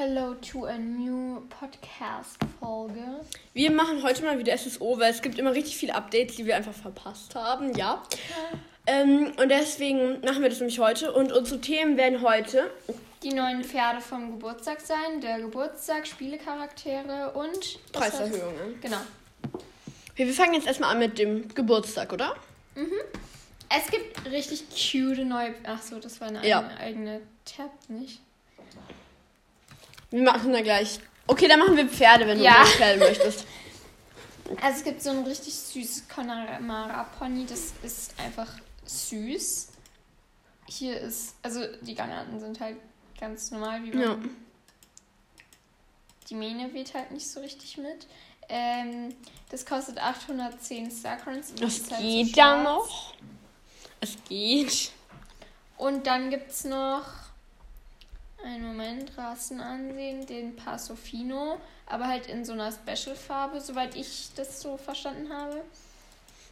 Hello to a new Podcast-Folge. Wir machen heute mal wieder SSO, weil es gibt immer richtig viele Updates, die wir einfach verpasst haben, ja. Ähm, und deswegen machen wir das nämlich heute. Und unsere Themen werden heute Die neuen Pferde vom Geburtstag sein, der Geburtstag, Spielecharaktere und? Preiserhöhungen. Genau. Okay, wir fangen jetzt erstmal an mit dem Geburtstag, oder? Es gibt richtig cute neue. Ach so, das war eine Ja. eigene Tab, nicht? Wir machen da gleich. Okay, dann machen wir Pferde, wenn Ja. du Pferde möchtest. Also es gibt so ein richtig süßes Connemara Pony, das ist einfach süß. Hier ist, also die Gangarten sind halt ganz normal, wie man. Ja. Die Mähne weht halt nicht so richtig mit. Ähm, das kostet 810 Starcoins. Das halt so geht ja schwarz. noch. Es geht. Und dann gibt es noch, einen Moment, Rassen ansehen, den Pasofino, aber halt in so einer Special-Farbe, soweit ich das so verstanden habe.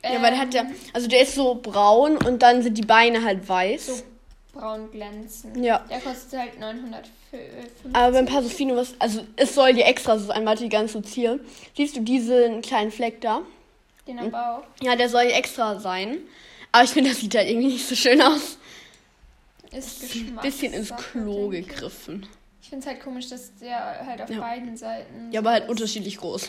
Ja, weil der hat ja, Ähm, also der ist so braun und dann sind die Beine halt weiß. So braun glänzend. Ja. Der kostet halt 950. Aber beim Pasofino, was, also es soll dir extra so sein, warte, die ganz so zielen. Siehst du diesen kleinen Fleck da? Den am Bauch. Ja, der soll extra sein. Aber ich finde, das sieht halt irgendwie nicht so schön aus. Ist Ein bisschen ins Klo ich. gegriffen. Ich finde es halt komisch, dass der halt auf Ja. beiden Seiten. Ja, aber halt ist. unterschiedlich groß.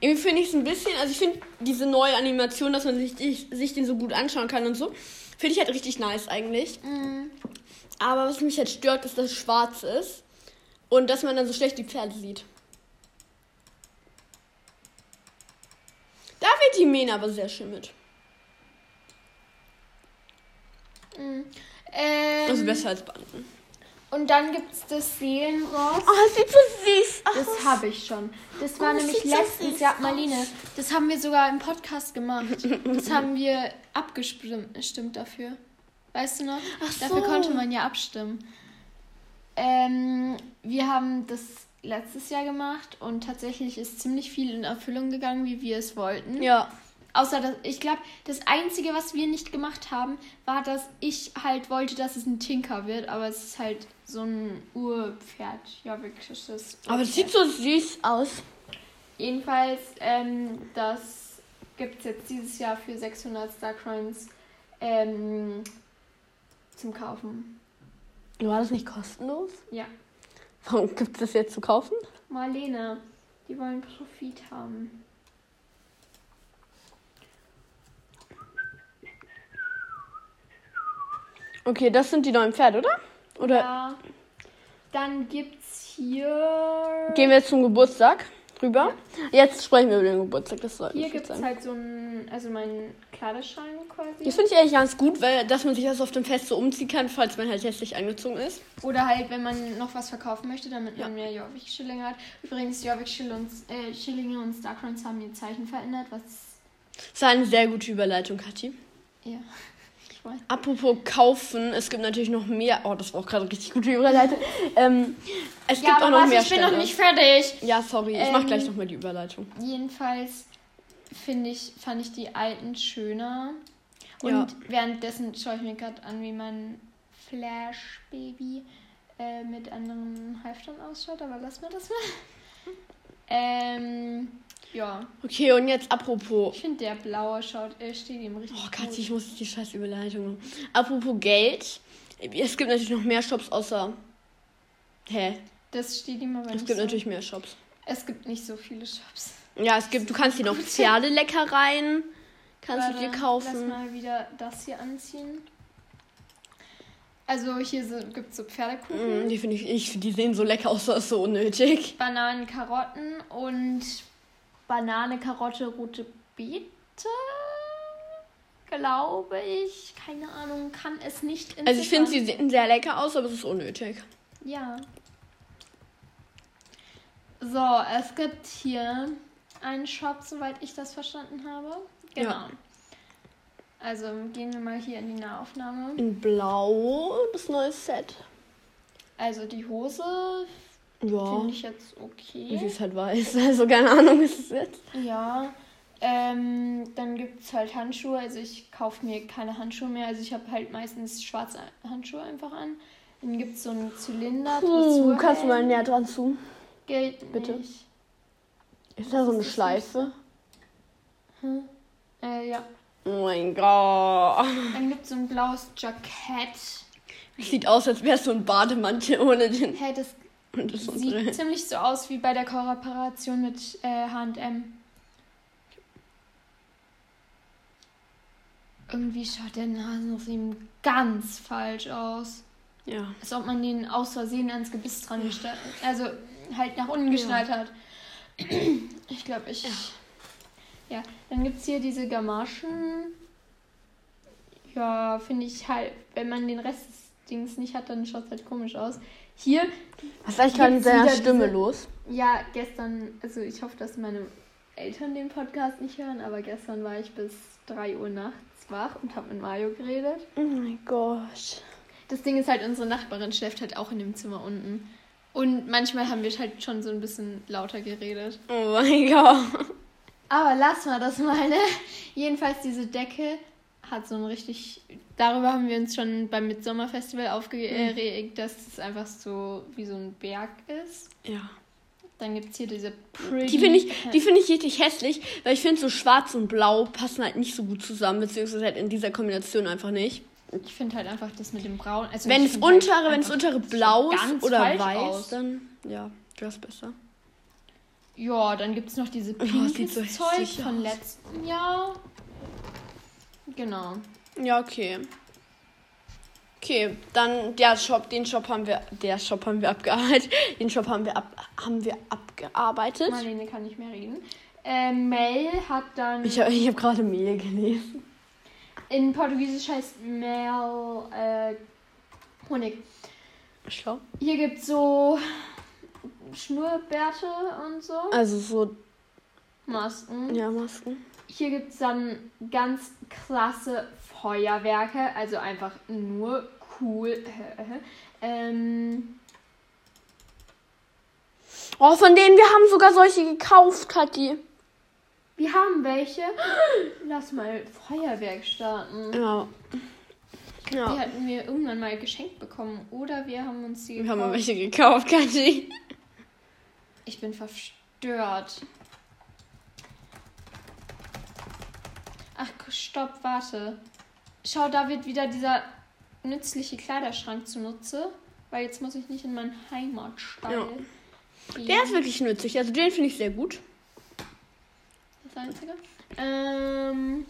Irgendwie finde ich es ein bisschen, also ich finde diese neue Animation, dass man sich, sich, sich den so gut anschauen kann und so, finde ich halt richtig nice eigentlich. Mhm. Aber was mich halt stört, ist, dass es schwarz ist und dass man dann so schlecht die Pferde sieht. Da wird die Mähne aber sehr schön mit. Mhm. Ähm, Also besser als Banden. Und dann gibt es das Seelenross. Oh, das sieht so süß aus. Das habe ich schon. Das war Oh, das nämlich so letztens, ja, aus. Marlene. Das haben wir sogar im Podcast gemacht. Das haben wir abgestimmt stimmt dafür. Weißt du noch? Ach Dafür so. konnte man ja abstimmen. Ähm, wir haben das letztes Jahr gemacht und tatsächlich ist ziemlich viel in Erfüllung gegangen, wie wir es wollten. Ja. Außer, dass ich glaube, das Einzige, was wir nicht gemacht haben, war, dass ich halt wollte, dass es ein Tinker wird, aber es ist halt so ein Urpferd. Ja, wirkliches Aber das Urpferd. sieht so süß aus. Jedenfalls, ähm, das gibt es jetzt dieses Jahr für 600 Starcoins ähm, zum Kaufen. War das nicht kostenlos? Ja. Warum gibt es das jetzt zu kaufen? Marlene, die wollen Profit haben. Okay, das sind die neuen Pferde, oder? Oder Ja. Dann gibt's hier. gehen wir jetzt zum Geburtstag rüber? Jetzt sprechen wir über den Geburtstag. Das soll Hier gibt es sein. halt so ein, also mein Kleiderschrank quasi. Das finde ich eigentlich ganz gut, weil dass man sich das auf dem Fest so umziehen kann, falls man halt hässlich angezogen ist. Oder halt, wenn man noch was verkaufen möchte, damit man mehr Jorvik-Schillinge hat. Übrigens, Jorvik-Schillinge und, äh, Schillinge und Starcoins haben ihr Zeichen verändert, was. Das war eine sehr gute Überleitung, Kathi. Ja. Ich weiß. Apropos kaufen, es gibt natürlich noch mehr. Oh, das war auch gerade richtig gute Überleitung. ähm, es Ja, gibt auch noch was, mehr ich bin Stände. noch nicht fertig. Ja, sorry, ich mach Ähm, gleich nochmal die Überleitung. Jedenfalls finde ich, fand ich die alten schöner. Und Ja. währenddessen schaue ich mir gerade an, wie mein Flash-Baby äh, mit anderen Halftern ausschaut, aber lass mir das mal. ähm, ja. Okay, und jetzt apropos. Ich finde, der blaue schaut, äh, steht ihm richtig Oh. Kathi, ich muss die scheiß Überleitung machen. Apropos Geld. Es gibt natürlich noch mehr Shops außer. Hä? Das steht ihm aber Es nicht gibt so. natürlich mehr Shops. Es gibt nicht so viele Shops. Ja, es gibt, du kannst hier noch Pferdeleckereien. Kannst du dir Warte, kaufen. Lass mal wieder das hier anziehen. Also hier so, gibt es so Pferdekuchen. Mm, die finde ich, ich, die sehen so lecker aus, das ist so unnötig. Bananen, Karotten und Banane, Karotte, rote Beete. Glaube ich. Keine Ahnung, kann es nicht Also ich finde, sie entziffern. sehen sehr lecker aus, aber es ist unnötig. Ja. So, es gibt hier einen Shop, soweit ich das verstanden habe. Genau. Ja. Also gehen wir mal hier in die Nahaufnahme. In Blau, das neue Set. Also die Hose Ja. finde ich jetzt Sie okay. ist halt weiß, also keine Ahnung, ist es jetzt. Ja. Ähm, dann gibt es halt Handschuhe. Also ich kaufe mir keine Handschuhe mehr. Also ich habe halt meistens schwarze Handschuhe einfach an. Dann gibt es so einen Zylinder. Uh, kannst du mal näher dran zu? Geht Bitte. nicht. Ist da so eine Schleife? Hm? Äh, ja. Oh mein Gott. Dann gibt es so ein blaues Jackett. Sieht aus, als wärst du ein Bademantel ohne den. Hey, das Und das sieht untere. ziemlich so aus wie bei der Kooperation mit äh, H&M. Irgendwie schaut der Nasenriemen ganz falsch aus. Ja. Als ob man den aus Versehen ans Gebiss dran gestellt Also halt nach unten geschnallt hat. Ich glaube, ich. Ja. dann gibt es hier diese Gamaschen. Ja, finde ich halt, wenn man den Rest des Dings nicht hat, dann schaut es halt komisch aus. Hier, Was ist eigentlich gerade mit wieder Stimme diese- los? ja, gestern, also ich hoffe, dass meine Eltern den Podcast nicht hören, aber gestern war ich bis 3 Uhr nachts wach und habe mit Mario geredet. Oh mein Gott. Das Ding ist halt, unsere Nachbarin schläft halt auch in dem Zimmer unten. Und manchmal haben wir halt schon so ein bisschen lauter geredet. Oh mein Gott. Aber lass mal das mal, ne? Jedenfalls diese Decke hat so ein richtig. Darüber haben wir uns schon beim Midsommerfestival aufgeregt, dass es einfach so wie so ein Berg ist. Ja. Dann gibt es hier diese pretty. Die finde ich, die finde ich richtig hässlich, weil ich finde so schwarz und blau passen halt nicht so gut zusammen, beziehungsweise halt in dieser Kombination einfach nicht. Ich finde halt einfach das mit dem Braun. Also Wenn es find halt untere, wenn es untere blau ist oder weiß, aus. dann ja, das besser. Ja, dann gibt es noch diese Oh, pinkes sieht so Zeug von letztem Jahr. Genau. Ja, okay. Okay, dann der Shop, den Shop haben wir, der Shop haben wir abgearbeitet. Den Shop haben wir ab, haben wir abgearbeitet. Marlene kann nicht mehr reden. Äh, Mel hat dann. Ich habe ich hab gerade Mehl gelesen. in Portugiesisch heißt Mel äh, Honig. Schau. Hier gibt es so Schnurrbärte und so. Also so, Masken. ja, Masken. Hier gibt es dann ganz klasse Feuerwerke. Also einfach nur cool. ähm, Oh, von denen, wir haben sogar solche gekauft, Kathi. wir haben welche. Lass mal Feuerwerk starten. Ja. Die Ja. hatten wir irgendwann mal geschenkt bekommen. Oder wir haben uns die Wir haben gekauft. welche gekauft, Kathi. Ich bin verstört. Ach, stopp, warte. Schau, da wird wieder dieser nützliche Kleiderschrank zunutze. Weil jetzt muss ich nicht in meinen Heimatstall Ja. gehen. Der ist wirklich nützlich. Also den finde ich sehr gut. das Einzige. Ähm,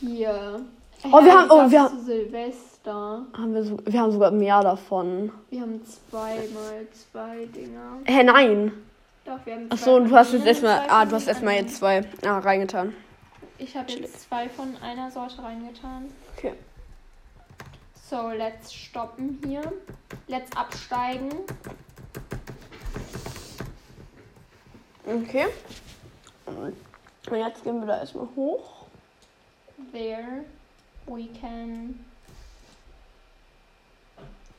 hier. Oh, wir haben- oh, wir haben- Silvester. Haben wir, so, wir haben sogar mehr davon. Wir haben zweimal zwei Dinger. Hä, nein. Doch, wir haben Ach zwei so, und du hast jetzt erstmal. Ah, du hast erstmal jetzt zwei ah, reingetan. Ich habe jetzt zwei von einer Sorte reingetan. Okay. So, let's stoppen hier. Let's absteigen. Okay. Und jetzt gehen wir da erstmal hoch. There we can.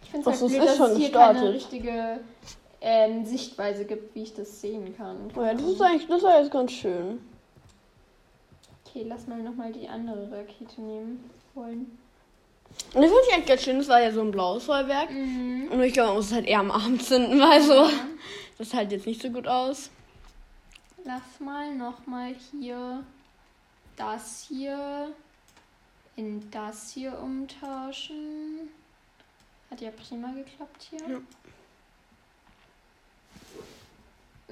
Ich finde es halt blöd, ist dass es hier keine gestartet. richtige ähm, Sichtweise gibt, wie ich das sehen kann. Oh ja, das ist eigentlich, das war jetzt ganz schön. Okay, lass mal nochmal die andere Rakete nehmen wollen. Und das finde ich eigentlich ganz schön. Das war ja so ein blaues Feuerwerk. Mhm. Und ich glaube, man muss es halt eher am Abend zünden, weil so. Das sieht halt jetzt nicht so gut aus. Lass mal nochmal hier das hier in das hier umtauschen. Hat ja prima geklappt hier. Ja.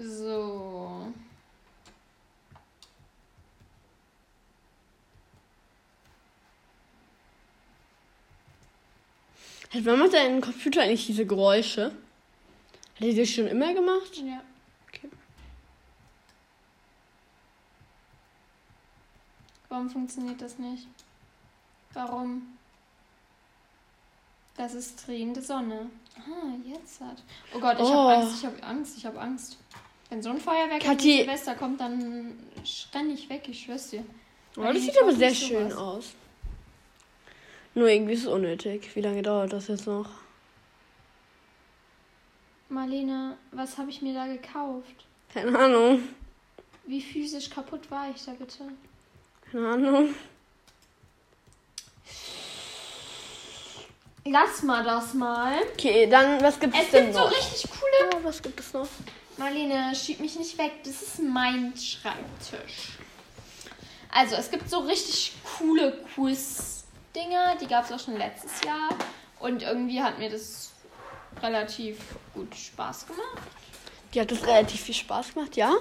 So. Hat man macht da im Computer eigentlich diese Geräusche? Hat die das schon immer gemacht? Ja. Okay. Warum funktioniert das nicht? Warum? Das ist drehende Sonne. Ah, jetzt hat. Oh Gott, ich Oh. habe Angst, ich habe Angst, ich habe Angst. Wenn so ein Feuerwerk an Kathi- Silvester kommt, dann renn ich weg, ich schwör's dir. Oh, das sieht aber sehr schön aus. Nur irgendwie ist es unnötig. Wie lange dauert das jetzt noch? Marlene, was habe ich mir da gekauft? Keine Ahnung. Wie physisch kaputt war ich da bitte? Keine Ahnung. Lass mal das mal. Okay, dann, was gibt es, Es denn gibt so noch? richtig coole. Ja, was gibt es noch? Marlene, schieb mich nicht weg. Das ist mein Schreibtisch. Also, es gibt so richtig coole Quiz-Dinger. Die gab es auch schon letztes Jahr. Und irgendwie hat mir das relativ gut Spaß gemacht. Die hat das relativ viel Spaß gemacht, ja?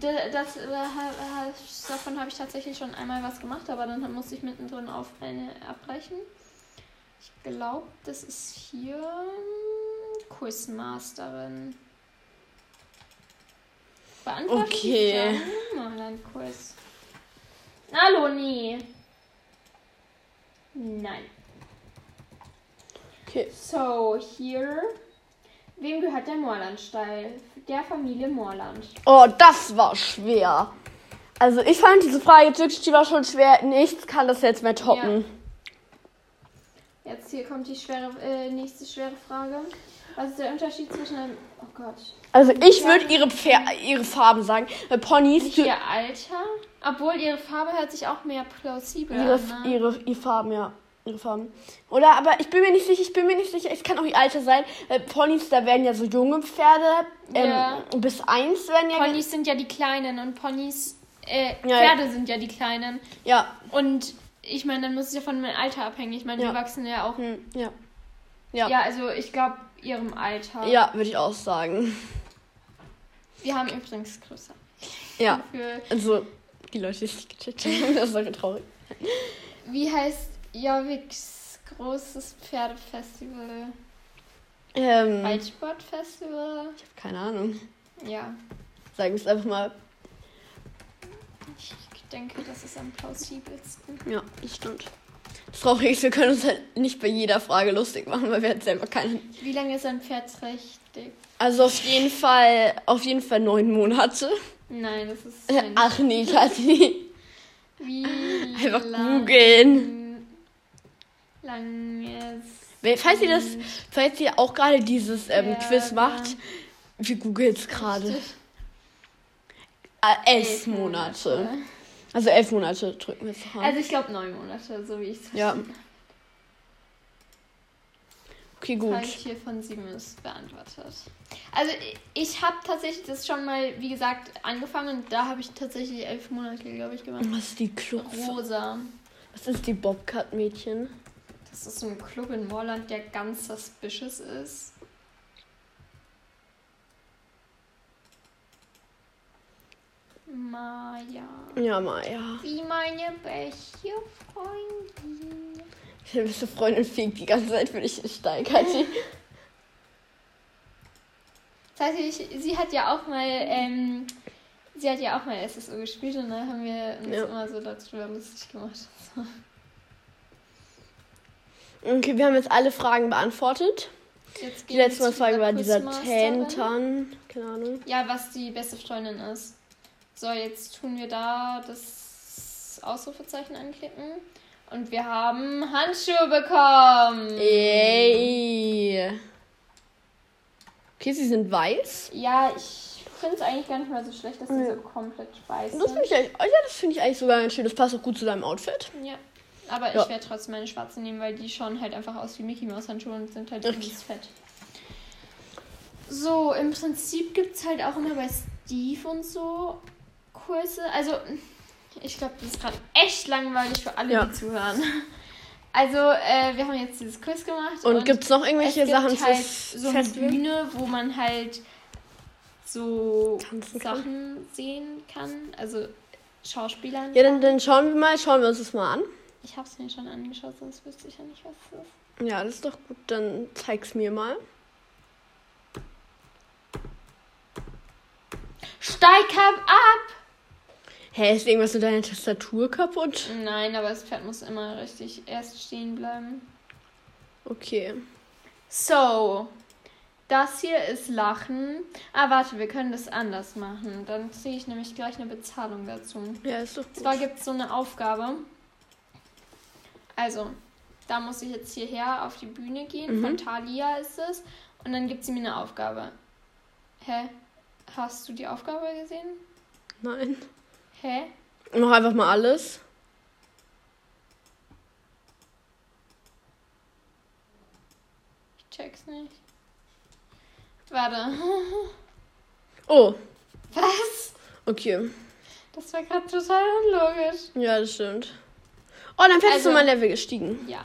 Da- Das, äh, ha- davon habe ich tatsächlich schon einmal was gemacht, aber dann musste ich mittendrin auf eine abbrechen. Ich glaube, das ist hier Quizmasterin. Beantworten Okay. Fragen? Mal ein Quiz. Hallo, nee. Nein. Okay. So, hier. Wem gehört der Moorlandstall? Der Familie Moorland. Oh, das war schwer. Also ich fand diese Frage wirklich, die war schon schwer. Nichts kann das jetzt mehr toppen. Jetzt hier kommt die schwere, äh, nächste schwere Frage. Was ist der Unterschied zwischen einem. Oh Gott. Also ich würde ihre, Pfer ihre Farben sagen. Weil Ponys, Nicht ihr Alter? Obwohl ihre Farbe hört sich auch mehr plausibel ihre, an. Ne? ihre, ihre Farben, ja. Ihre Farben. Oder, aber ich bin mir nicht sicher, ich bin mir nicht sicher, es kann auch ihr Alter sein. Weil Ponys, da werden ja so junge Pferde. Ähm, Ja. Bis eins werden ja. Ponys sind ja die Kleinen und Ponys. Äh, Ja, Pferde sind ja die Kleinen. Ja. Und ich meine, dann muss es ja von meinem Alter abhängen. Ich meine, Ja. wir wachsen ja auch. Hm, ja. Ja. Ja, also ich glaube, ihrem Alter. Ja, würde ich auch sagen. Wir haben übrigens größer. Ja. Für, Also, die Leute, die es nicht gecheckt haben, das ist so traurig. wie heißt Jorviks großes Pferdefestival? Ähm, Reitsportfestival? ich habe keine Ahnung. Ja, Sagen wir es einfach mal. ich denke, das ist am plausibelsten. Ja, das stimmt. Das Traurige ist, wir können uns halt nicht bei jeder Frage lustig machen, weil wir halt selber keine. Wie lange ist ein Pferd richtig? Also auf jeden Fall, auf jeden Fall neun Monate. Nein, das ist. Äh, Mensch. Ach nee, Kathi. Wie Einfach lang, googeln. Langes. Falls ihr das, falls ihr auch gerade dieses ähm, Quiz macht, wir googeln es gerade. Äh, elf Monate. Also elf Monate drücken wir es an. Also ich glaube neun Monate, so wie ich es Ja. Okay, gut. Frage 4 von 7 ist beantwortet. Also ich- habe tatsächlich das schon mal, wie gesagt, angefangen und da habe ich tatsächlich elf Monate, glaube ich, gemacht. Was ist die Club? Rosa. Was ist die Bobcat-Mädchen? Das ist so ein Club in Moorland, der ganz suspicious ist. Maja. Ja, Maya. Wie meine beste Freundin. Deine beste Freundin fegt die ganze Zeit für dich in Stein, Kathi. Das heißt, ich, sie hat ja auch mal, ähm, sie hat ja auch mal SSO gespielt und da haben wir uns Ja. immer so darüber lustig gemacht. Okay, wir haben jetzt alle Fragen beantwortet. Die letzte Frage war dieser. Tentan. Keine Ahnung. Ja, was die beste Freundin ist. So, jetzt tun wir da das Ausrufezeichen anklicken. Und wir haben Handschuhe bekommen. Ey. Okay, sie sind weiß. Ja, ich finde es eigentlich gar nicht mal so schlecht, dass die Ja. so komplett weiß Das finde sind. ich, eigentlich- oh ja, das finde ich eigentlich sogar ganz schön. Das passt auch gut zu deinem Outfit. Ja. Aber Ja. ich werde trotzdem meine schwarzen nehmen, weil die schauen halt einfach aus wie Mickey Mouse Handschuhe und sind halt Okay. übelst fett. So, im Prinzip gibt es halt auch immer bei Steve und so Kurse. Also, ich glaube, das ist gerade echt langweilig für alle, Ja. die zuhören. Also, äh, wir haben jetzt dieses Quiz gemacht. Und, gibt es noch irgendwelche es gibt Sachen halt fürs so eine? Bühne, wo man halt so Tanzen kann? Sachen sehen kann. Also Schauspielern. Ja, dann, dann schauen wir mal, schauen wir uns das mal an. Ich habe es mir schon angeschaut, sonst wüsste ich ja nicht, was es ist. Ja, das ist doch gut. Dann zeig's mir mal. Steig ab! Hä, ist irgendwas mit deiner Tastatur kaputt? Nein, aber das Pferd muss immer richtig erst stehen bleiben. Okay. So, das hier ist Lachen. Ah, warte, wir können das anders machen. Dann ziehe ich nämlich gleich eine Bezahlung dazu. Ja, ist doch gut. zwar gibt es so eine Aufgabe. Also, da muss ich jetzt hierher auf die Bühne gehen. Mhm. Von Thalia ist es. Und dann gibt sie mir eine Aufgabe. Hä? Hast du die Aufgabe gesehen? Nein. Hä? Mach einfach mal alles. Ich check's nicht. Warte. Oh. Was? Okay. Das war gerade total unlogisch. Ja, das stimmt. Oh, dann fährst also, du mal Level gestiegen. Ja.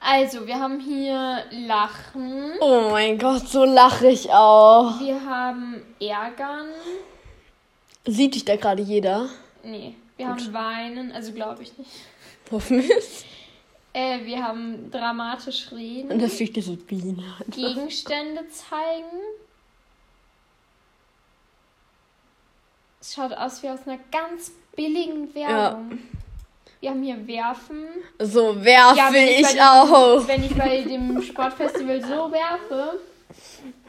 Also, wir haben hier Lachen. Oh mein Gott, so lache ich auch. Wir haben Ärgern. Sieht dich da gerade jeder? Nee, wir haben Weinen, also glaube ich nicht. Hoffentlich. Äh, wir haben dramatisch reden. Und da fliegt diese Biene. Gegenstände zeigen. Es schaut aus wie aus einer ganz billigen Werbung. Wir haben hier Werfen. So werfe Ja, ich bei dem, auch. Wenn ich bei dem Sportfestival so werfe,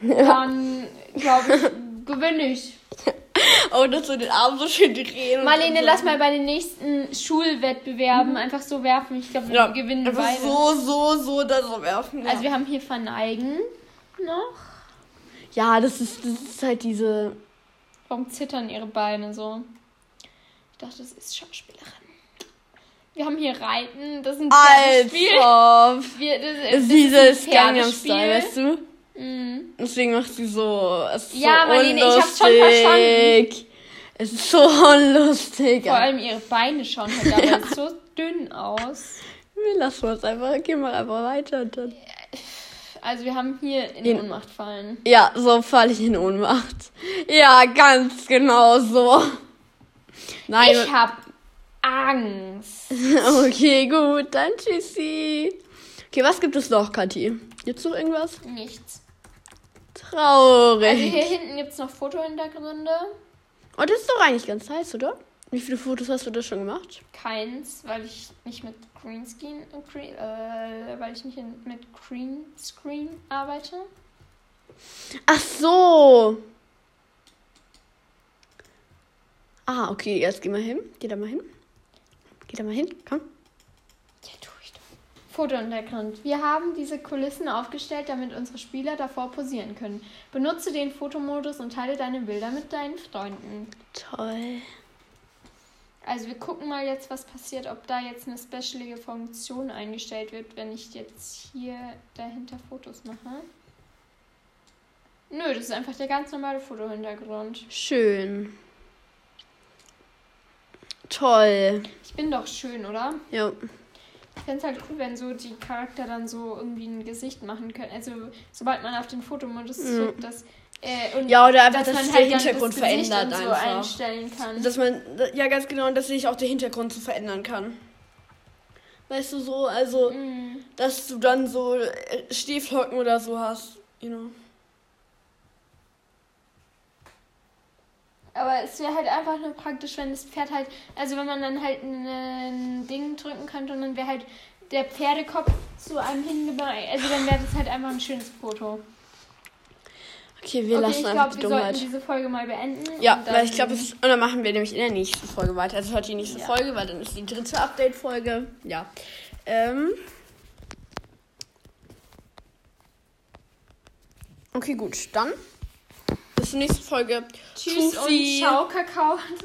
dann glaube ich, gewinne ich. Oh, dass du den Arm so schön drehen. Marlene, lass mal bei den nächsten Schulwettbewerben einfach so werfen. Ich glaube, wir ja, gewinnen einfach beide. so, so, so, da so werfen. Ja. Also wir haben hier Verneigen noch. ja, das ist, das ist halt diese. Warum zittern ihre Beine so? Ich dachte, das ist Schauspielerin. Wir haben hier Reiten. Das ist ein Pferdespiel. Als ob. Wir, das, Das ist dieses Gangnam. Style, weißt du? Mhm. Deswegen macht sie so. Es ist Ja, so Marlene, ich hab's schon unlustig. Es ist so unlustig. Vor allem ihre Beine schauen halt dabei so dünn aus. Wir lassen uns einfach. Gehen wir einfach weiter. Dann. Also wir haben hier in In- Ohnmacht fallen. Ja, so falle ich in Ohnmacht. Ja, ganz genau so. Nein. Ich hab Angst. Okay, gut, dann tschüssi. Okay, was gibt es noch, Kathi? Gibt's noch irgendwas? Nichts. Traurig. Also hier hinten gibt es noch Fotohintergründe. Oh, das ist doch eigentlich ganz heiß, oder? Wie viele Fotos hast du da schon gemacht? Keins, weil ich nicht mit Greenscreen, Green, äh, weil ich nicht mit Greenscreen arbeite. Ach so. Ah, okay, jetzt geh mal hin. Geh da mal hin. Geh da mal hin, komm. Ja, tu ich doch. Fotohintergrund. Wir haben diese Kulissen aufgestellt, damit unsere Spieler davor posieren können. Benutze den Fotomodus und teile deine Bilder mit deinen Freunden. Toll. Also wir gucken mal jetzt, was passiert, ob da jetzt eine specialige Funktion eingestellt wird, wenn ich jetzt hier dahinter Fotos mache. Nö, das ist einfach der ganz normale Fotohintergrund. Schön. Toll. Ich bin doch schön, oder? Ja. Ich fände es halt cool, wenn so die Charakter dann so irgendwie ein Gesicht machen können. Also sobald man auf den Fotomodus Mhm. drückt, dass äh, und Ja, oder einfach, dass dass halt der Hintergrund das verändert und so einfach. einstellen kann. Dass man, ja, ganz genau, dass sich auch der Hintergrund so verändern kann. Weißt du, so, also, Mhm. dass du dann so äh, Stieflocken oder so hast, you know. Aber es wäre halt einfach nur praktisch, wenn das Pferd halt, also wenn man dann halt ein, Ding drücken könnte und dann wäre halt der Pferdekopf zu einem hingebracht. Also dann wäre das halt einfach ein schönes Foto. Okay, wir okay, lassen ich einfach glaube, die wir sollten Dummheit. diese Folge mal beenden. Ja, weil ich glaube, und dann machen wir nämlich in der nächsten Folge weiter. Also heute die nächste Ja. Folge, weil dann ist die dritte Update-Folge. Ja. Ähm. Okay, gut, dann bis zur nächsten Folge. Tschüss Tschüssi. und ciao, Kakao.